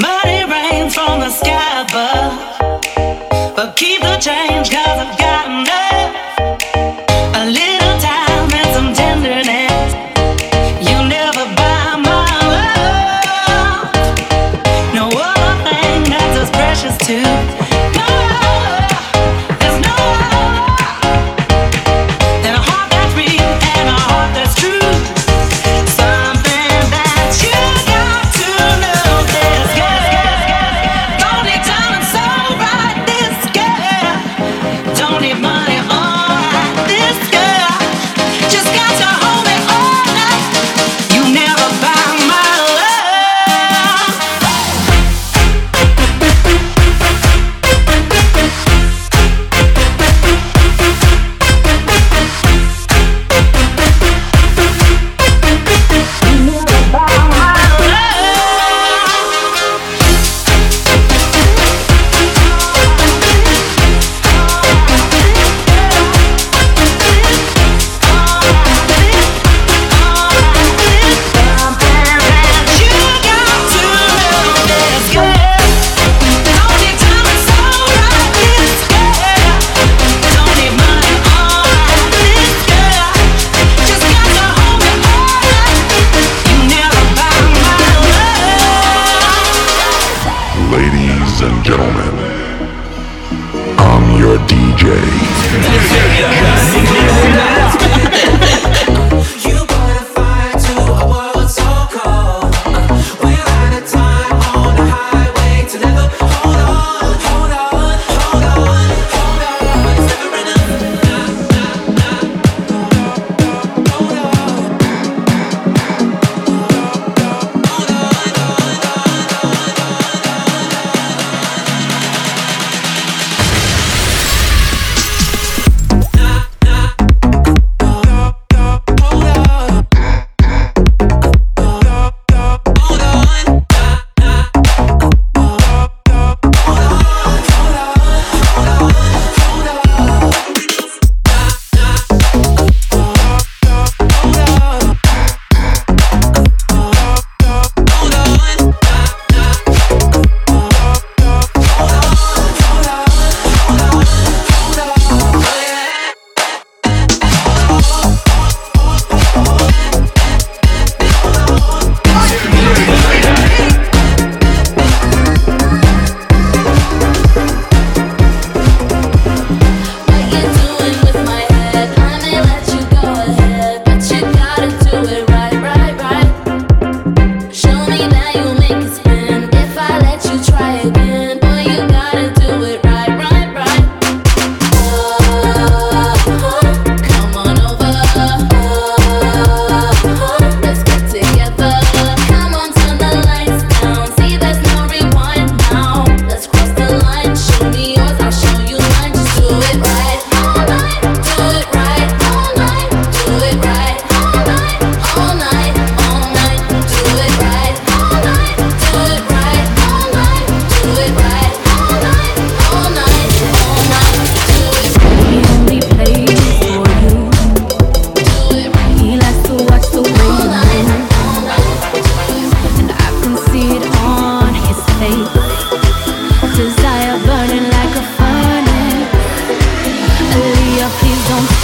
Money rains from the sky above, but keep the change, cause I've got enough.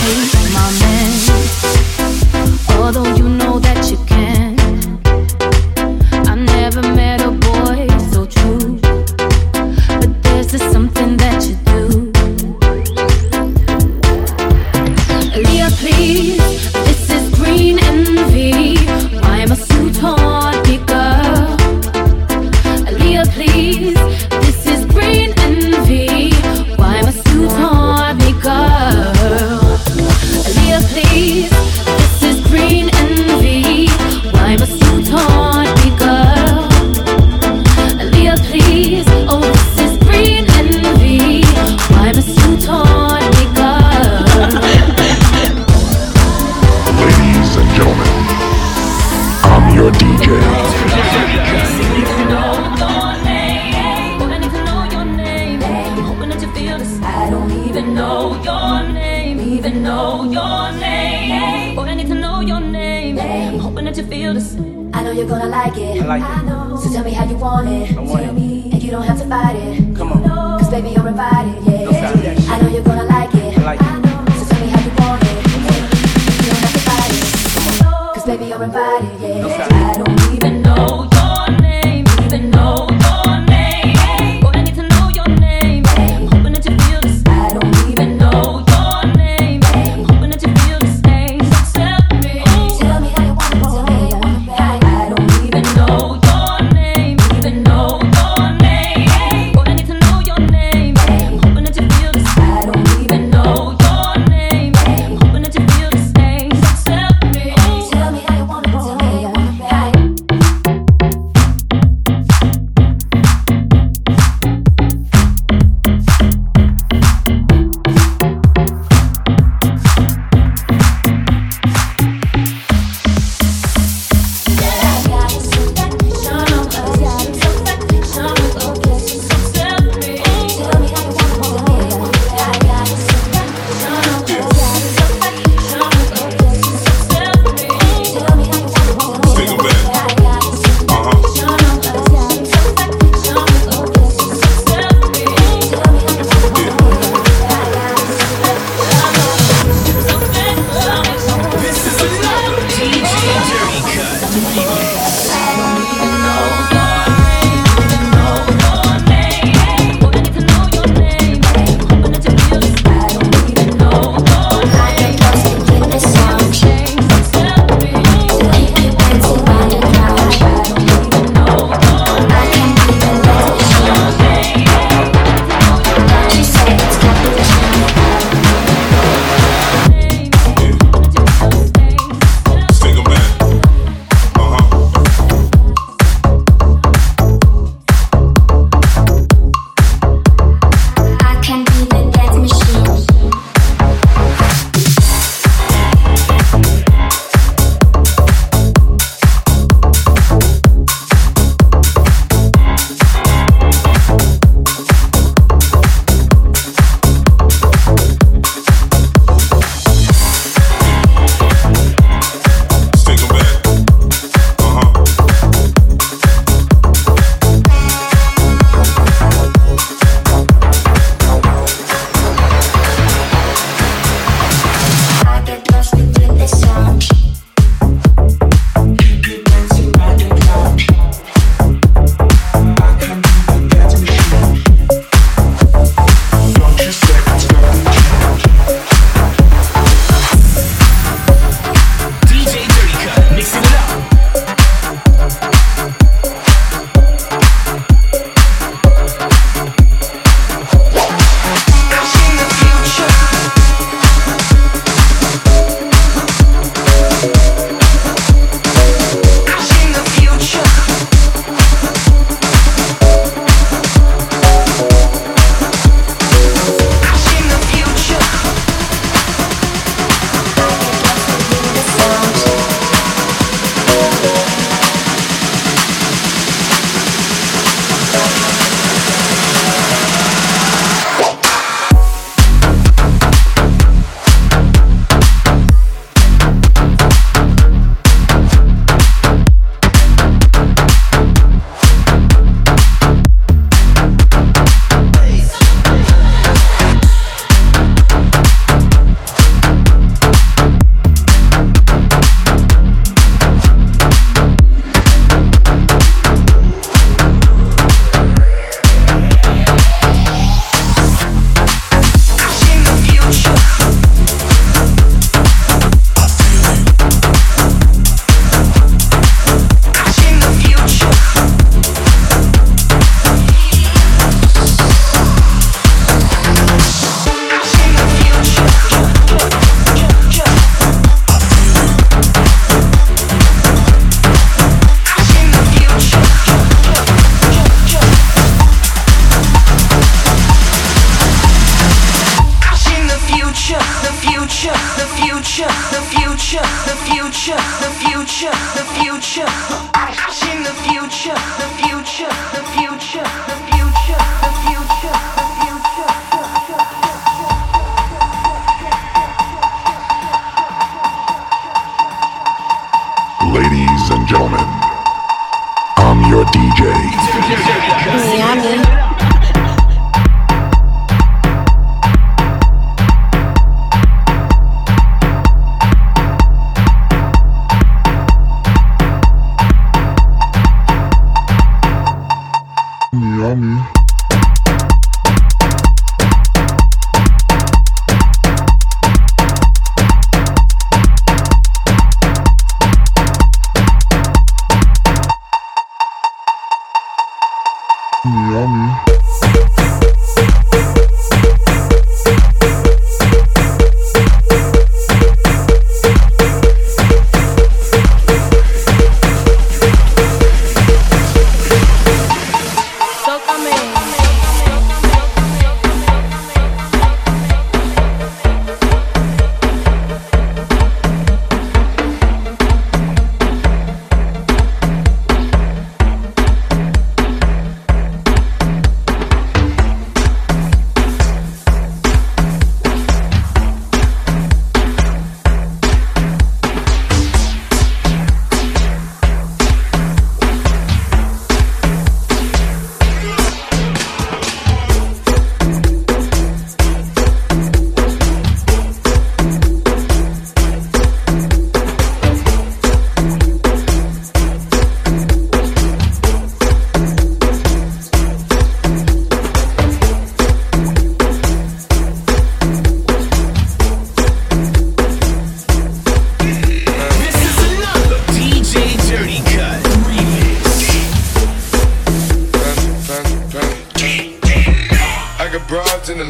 Hey, my mom.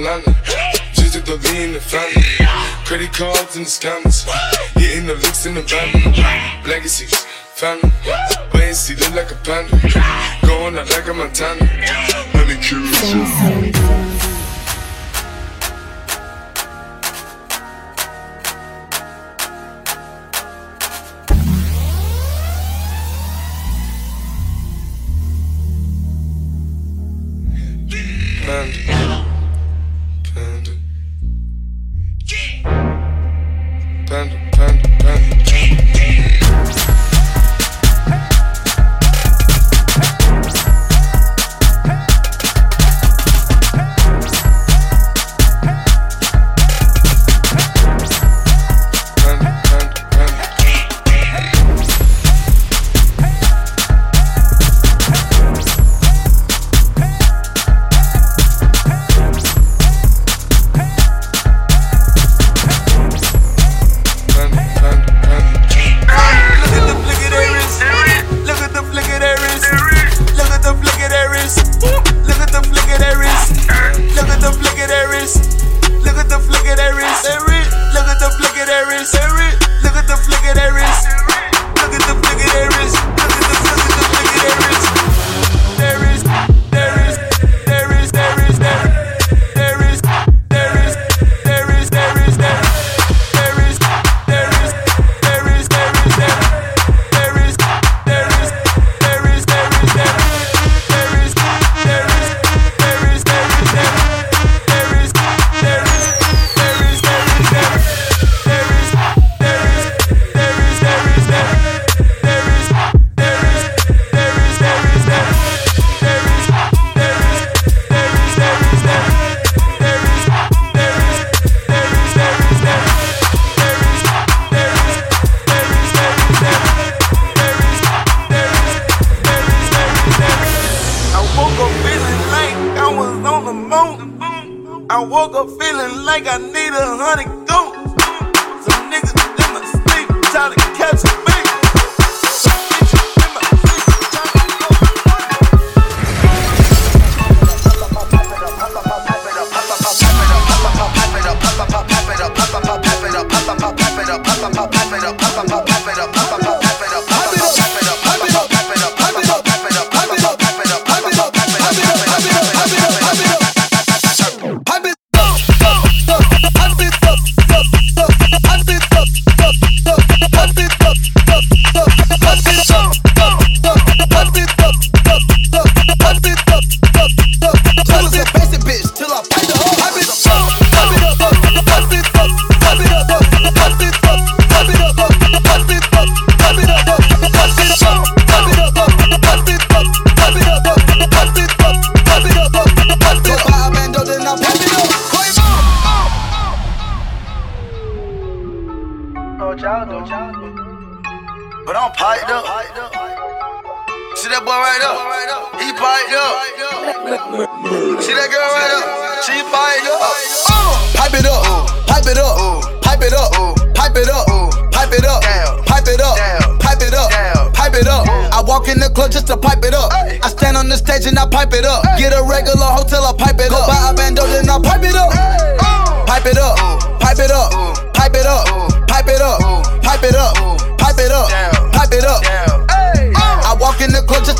lala. Just at the V in the family. Credit cards and the scammers. Getting the looks in the van. Legacies, family. Wait see, look like a panda. Going out like a Montana. Manicure.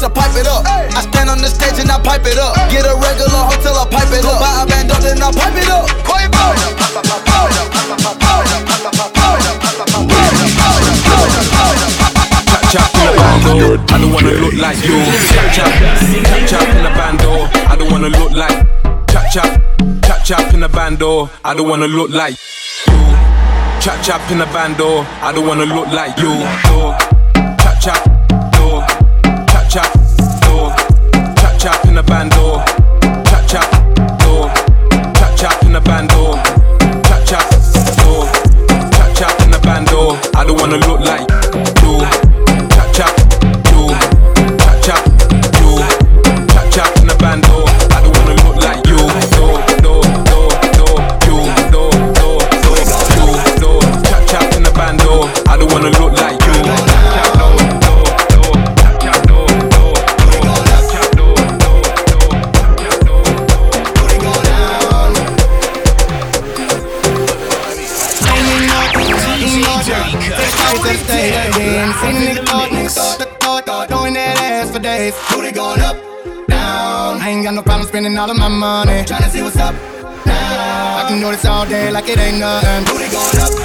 to pipe it up. I stand on the stage and I pipe it up. Get a regular hotel, I pipe it up. Buy a band up, and I pipe it up. Chap in a bando, I don't wanna look like you. Chap chap, chap chap in the bando, I don't wanna look like. Chap chap, chap chap in the bando, I don't wanna look like you. Chap chap in a bando, I don't wanna look like you. band like it ain't nothing.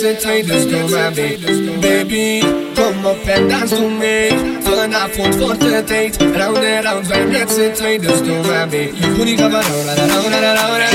Sensators don't have it Baby, kom op en dans toe mee Vanavond wordt het tijd Round and round, wij met z'n tweeën, dus doe maar mee Je moet niet gaan, maar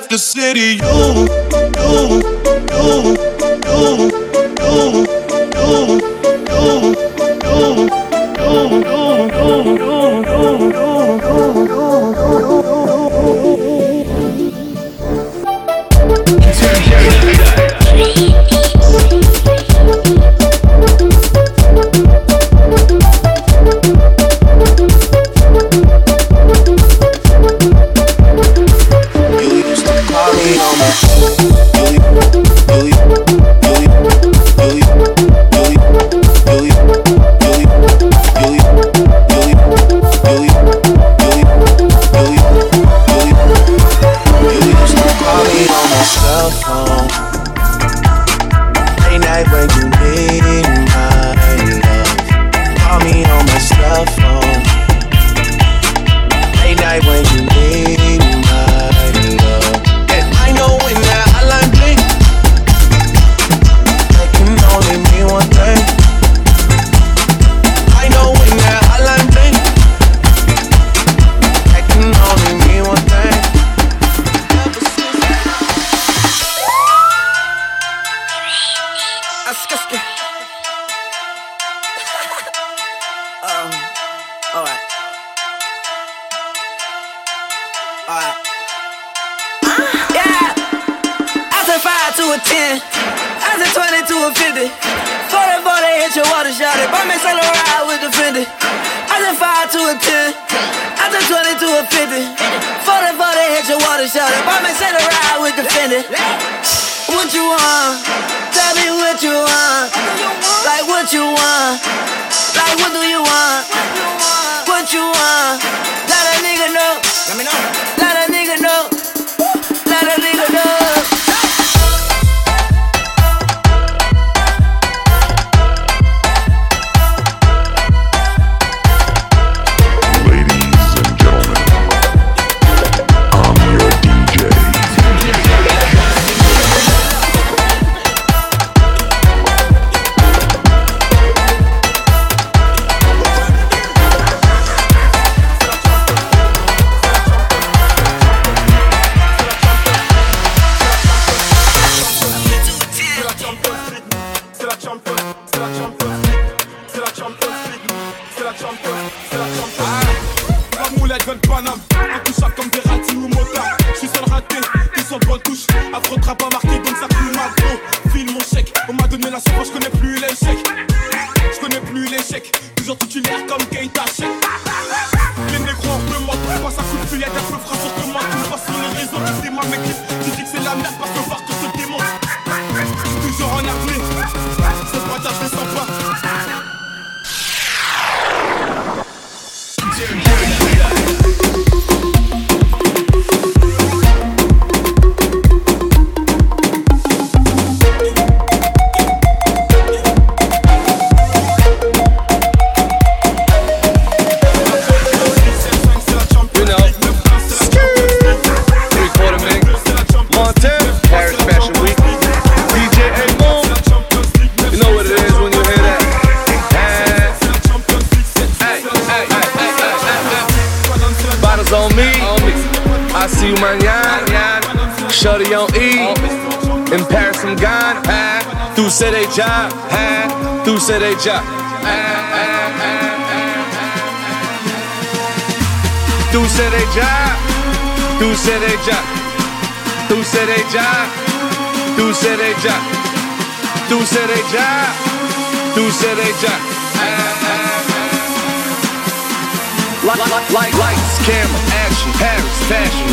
left the city, you.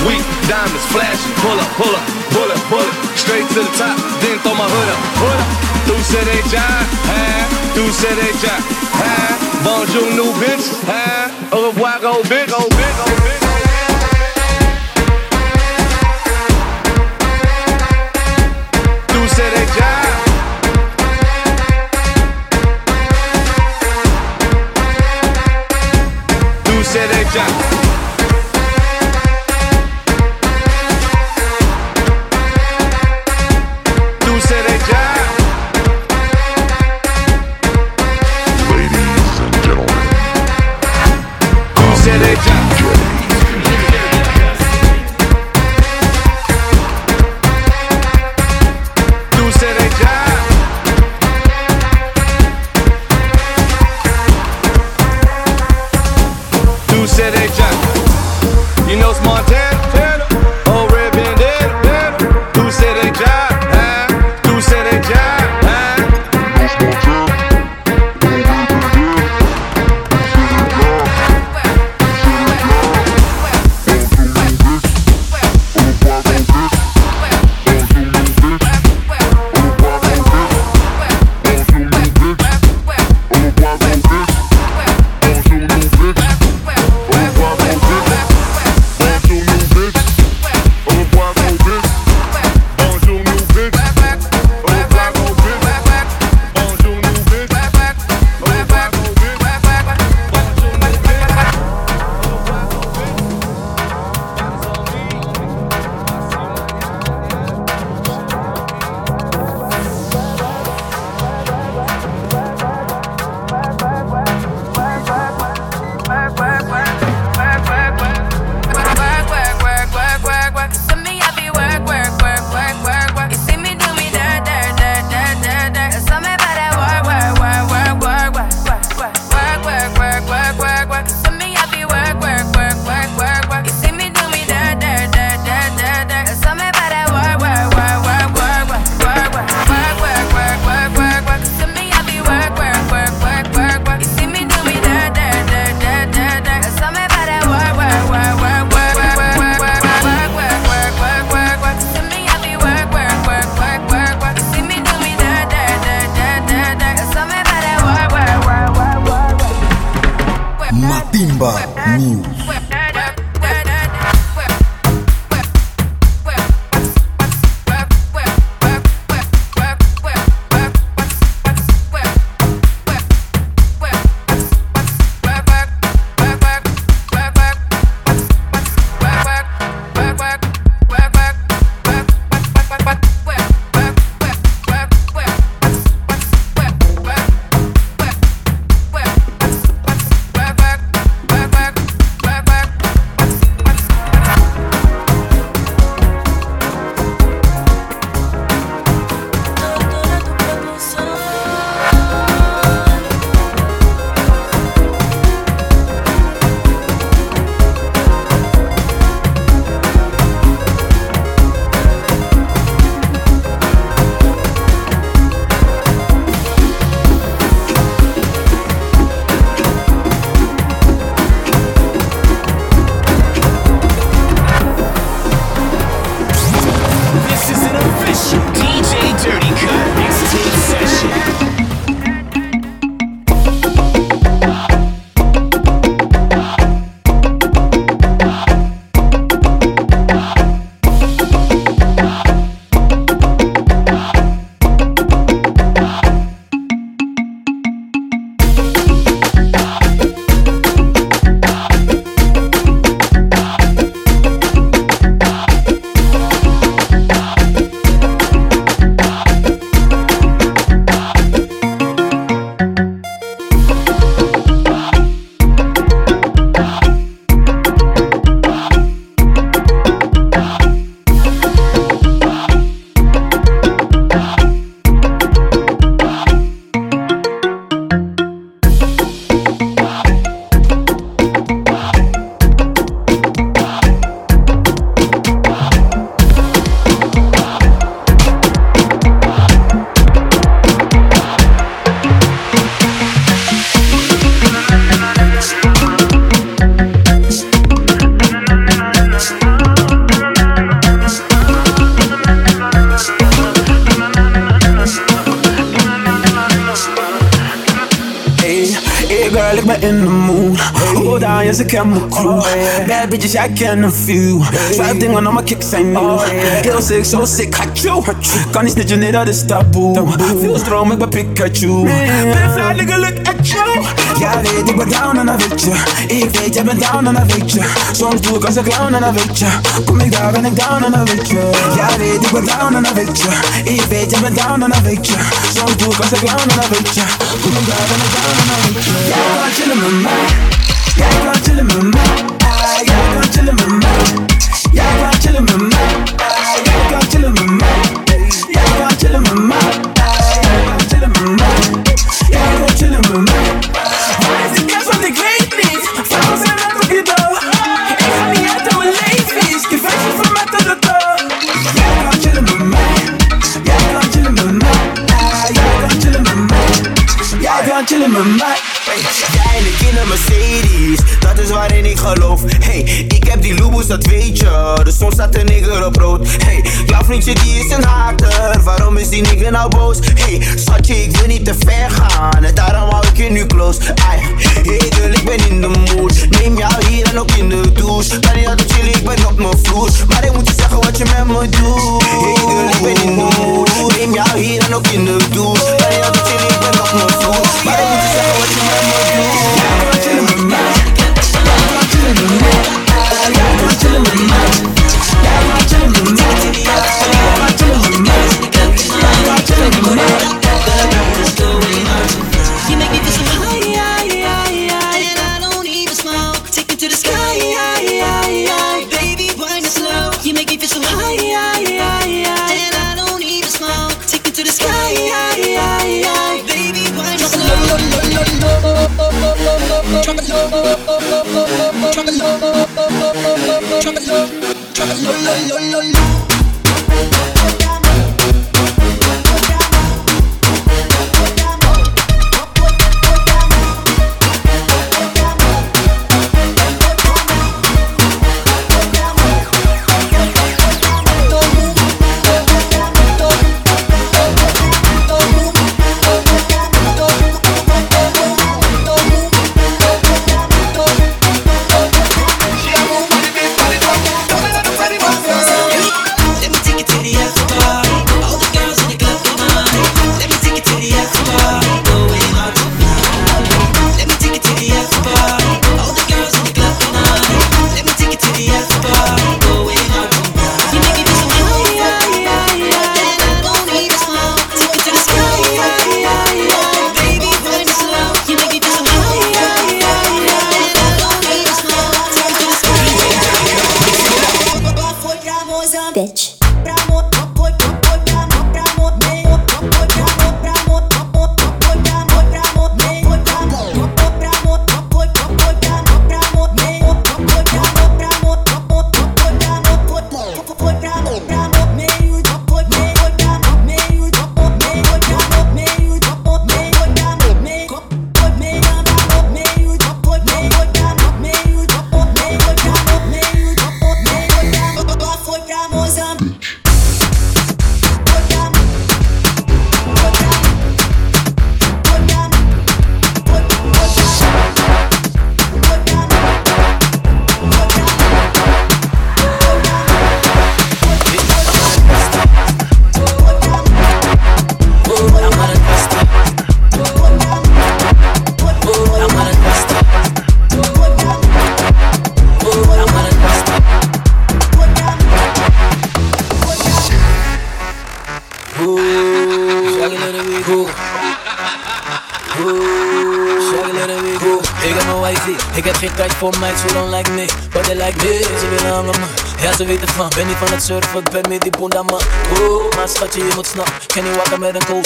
weak, diamonds flashing. Pull up, pull up, pull up, pull up. Straight to the top, then throw my hood up, hood up. Deuce they job, huh? Deuce they job, huh? Bonjour, new bitch, huh? Au revoir, go big, go big, go big. Deuce they job. Deuce they job. Bad bitches, jij ken een few. Vijf dingen om mijn kicks zijn nieuw. Heel sick, zo sick, had you. Kan niet snitchen, nee, dat is taboe. Veel stroom, ik ben Pikachu. Ben fly, nigga, look at you. Ja, weet, ik ben down en dan weet je. Ik weet, jij bent down en dan weet je. Soms doe ik als een clown en dan weet je. Kom ik daar, ben ik down en dan weet je. Ja, weet, ik ben down en dan weet je. Ik weet, jij bent down en dan weet je. Soms doe ik als een clown en dan weet je. Kom ik daar, ben ik down en dan weet je. Jij kan chillen met mij. Jij kan chillen met mij. Ah, Jij kan chillen met mij. Jij kan chillen met mij. Ah, Jij kan chillen met mij. Jij kan chillen met mij. Ah, Jij kan chillen met mij. Jij kan chillen met mij. Waar is de kerst? Want ik weet niet. Vrouwen zijn net op je door. Ik ga niet uit aan mijn leven. Je feestje van mij tot de door. Jij kan chillen met mij. Jij kan chillen met mij. Ah, Jij kan chillen met mij. Jij kan chillen met mij. Jij in een Mercedes, dat is waarin ik geloof. Hey, Lubos, dat weet je. De zon staat een nigger op rood. Hey, jouw vriendje die is een hater. Waarom is die nigger nou boos? Hey, schatje, ik wil niet te ver gaan. En daarom hou ik je nu close. Ay, hey girl, ik ben in de mood. Neem jou hier en ook in de douche. Kan niet altijd chillen, ik ben op mijn vloer. Maar ik moet je zeggen wat je met me doet. Hey girl, ik ben in de mood. Neem jou hier en ook in de douche. Kan niet altijd chillen, ik ben op mijn vloer. Maar ik moet je zeggen wat je met me doet. Chillen met mij. Chillen met mij. Drop it low, drop it low, drop it low, low, low, low, low. Don't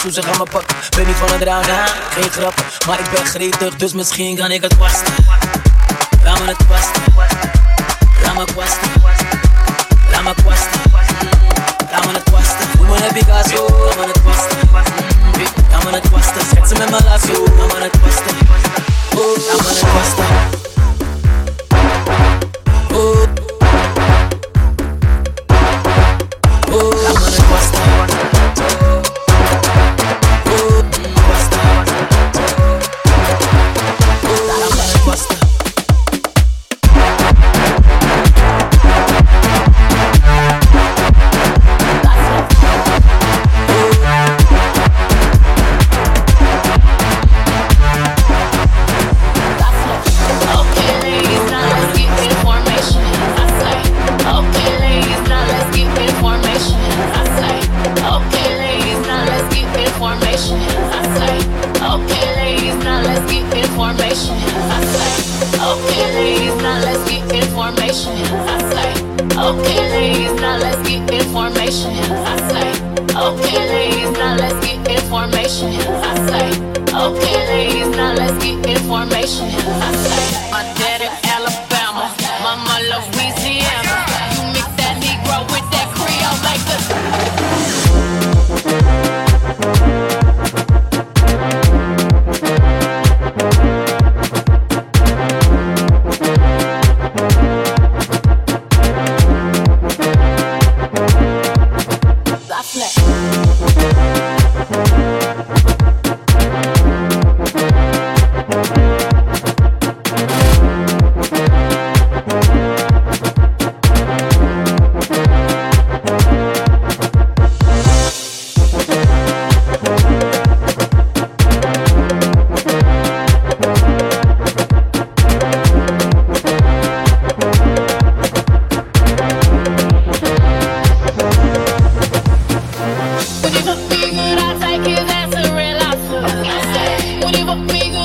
Toe ze gaan me pakken. Ben niet van het dragen, geen grappen. Maar ik ben gretig, dus misschien kan ik het kwasten. Laat me het kwasten. Laat me kwasten. Laat me kwasten. Laat me het kwasten. Hoe me heb ik zo? Laat me het kwasten. Laat me het kwasten. Schetsen met mijn lasso. Laat me het kwasten. Nobody but me.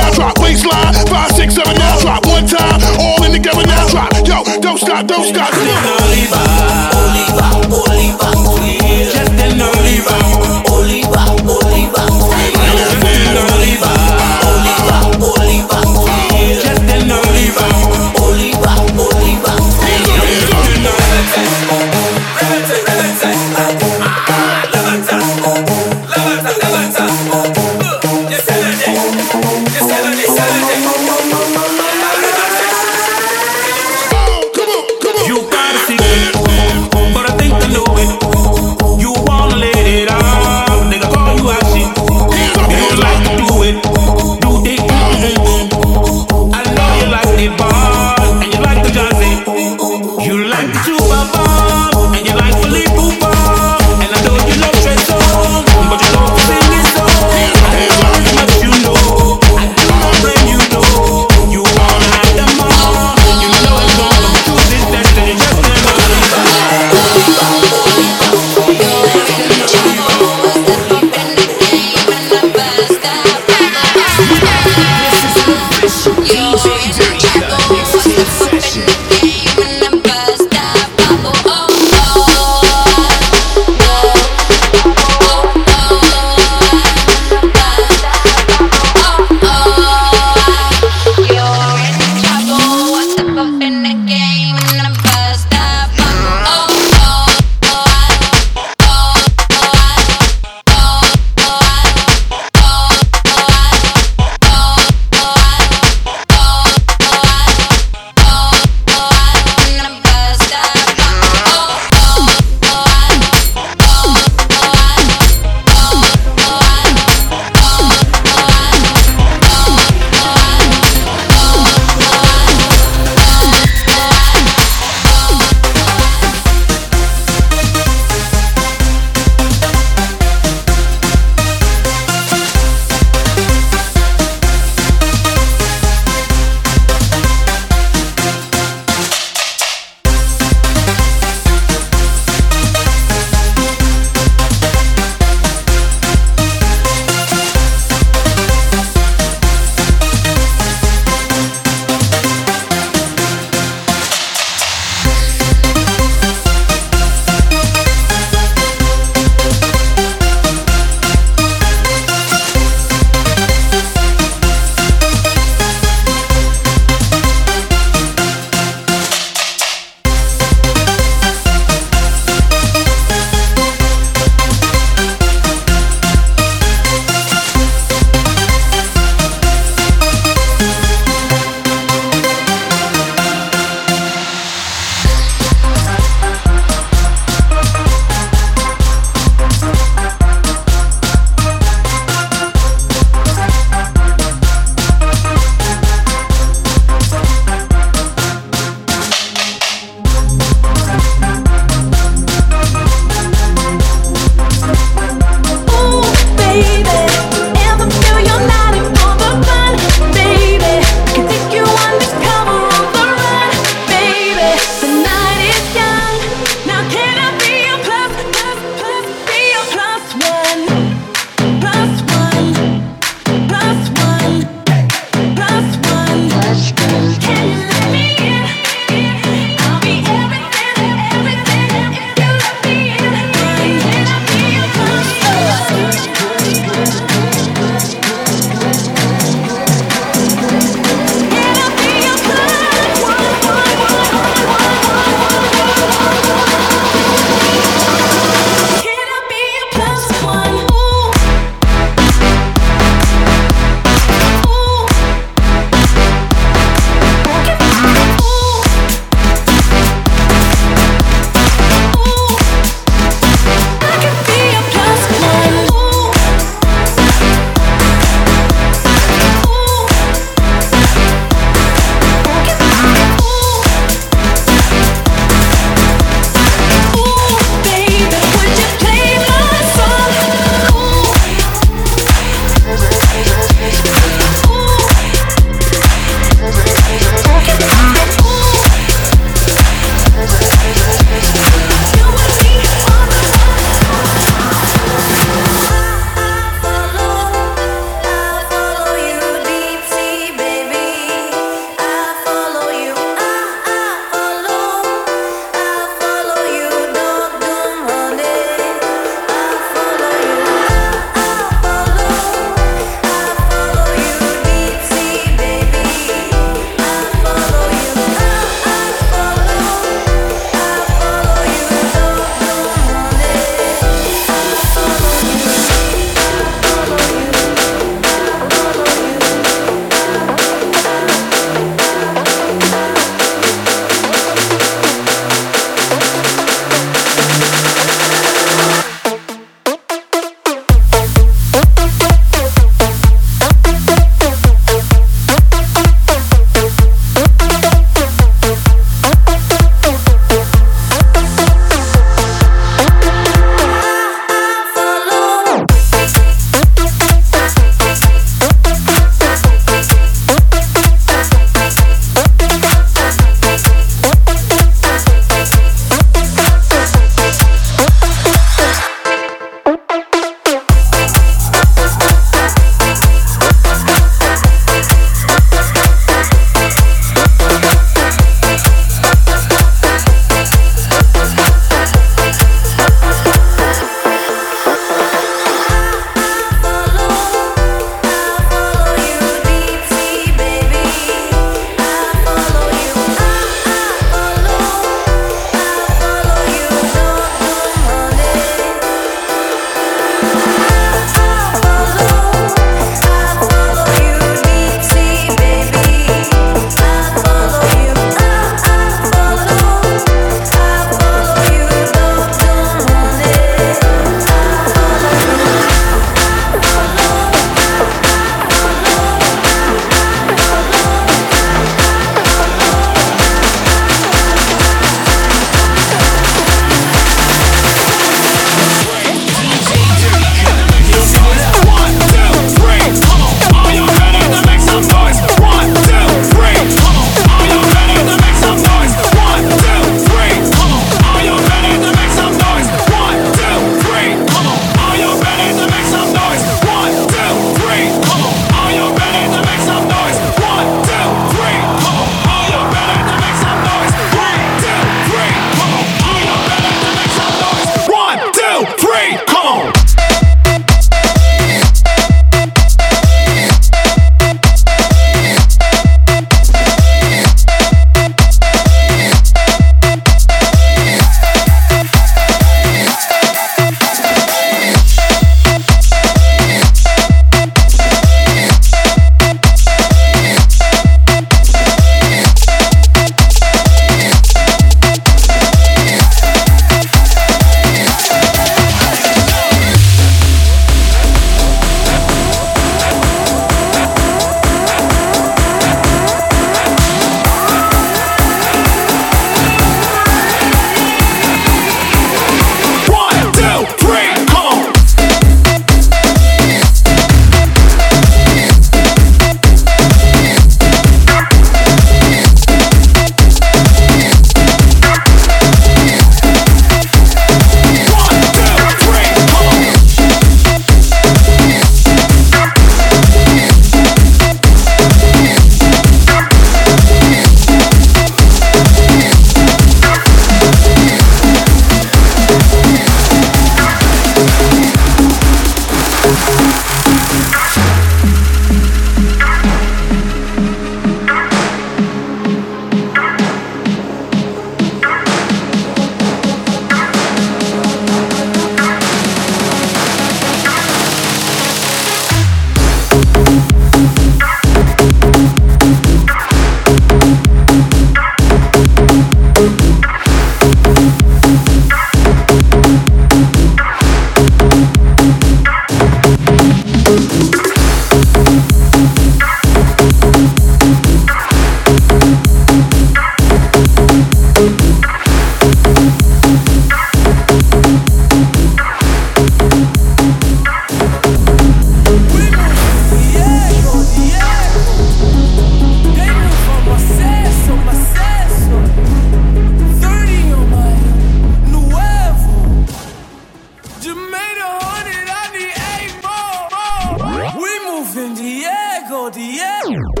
melodie.